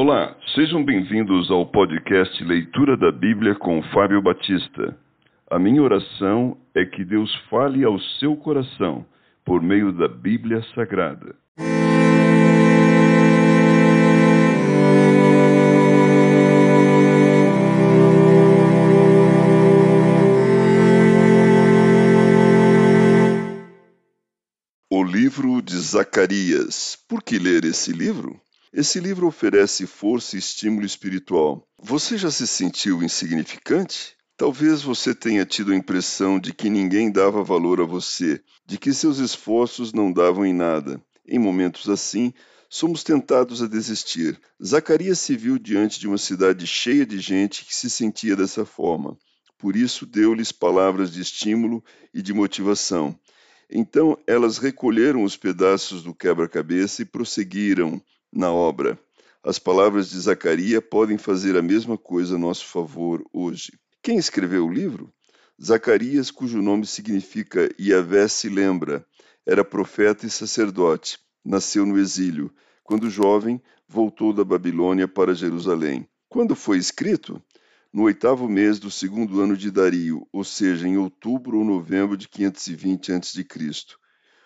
Olá, sejam bem-vindos ao podcast Leitura da Bíblia com Fábio Batista. A minha oração é que Deus fale ao seu coração por meio da Bíblia Sagrada. O livro de Zacarias. Por que ler esse livro? Esse livro oferece força e estímulo espiritual. Você já se sentiu insignificante? Talvez você tenha tido a impressão de que ninguém dava valor a você, de que seus esforços não davam em nada. Em momentos assim, somos tentados a desistir. Zacarias se viu diante de uma cidade cheia de gente que se sentia dessa forma. Por isso, deu-lhes palavras de estímulo e de motivação. Então elas recolheram os pedaços do quebra-cabeça e prosseguiram na obra. As palavras de Zacarias podem fazer a mesma coisa a nosso favor hoje. Quem escreveu o livro? Zacarias, cujo nome significa Yahvé se lembra, era profeta e sacerdote. Nasceu no exílio. Quando jovem, voltou da Babilônia para Jerusalém. Quando foi escrito? No oitavo mês do segundo ano de Dario, ou seja, em outubro ou novembro de 520 a.C.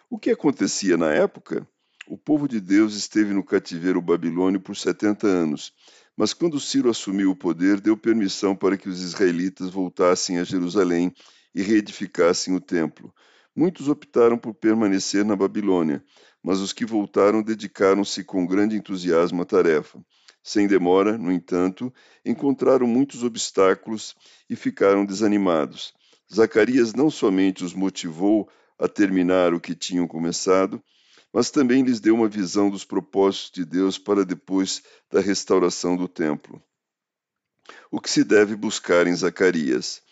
O que acontecia na época? O povo de Deus esteve no cativeiro babilônio por 70 anos, mas quando Ciro assumiu o poder, deu permissão para que os israelitas voltassem a Jerusalém e reedificassem o templo. Muitos optaram por permanecer na Babilônia, mas os que voltaram dedicaram-se com grande entusiasmo à tarefa. Sem demora, no entanto, encontraram muitos obstáculos e ficaram desanimados. Zacarias não somente os motivou a terminar o que tinham começado, mas também lhes deu uma visão dos propósitos de Deus para depois da restauração do templo. O que se deve buscar em Zacarias?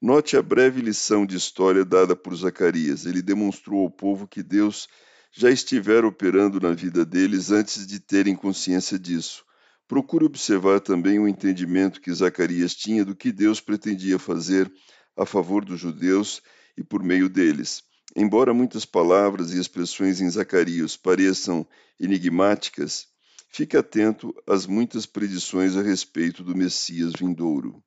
Note a breve lição de história dada por Zacarias. Ele demonstrou ao povo que Deus já estivera operando na vida deles antes de terem consciência disso. Procure observar também o entendimento que Zacarias tinha do que Deus pretendia fazer a favor dos judeus e por meio deles. Embora muitas palavras e expressões em Zacarias pareçam enigmáticas, fique atento às muitas predições a respeito do Messias vindouro.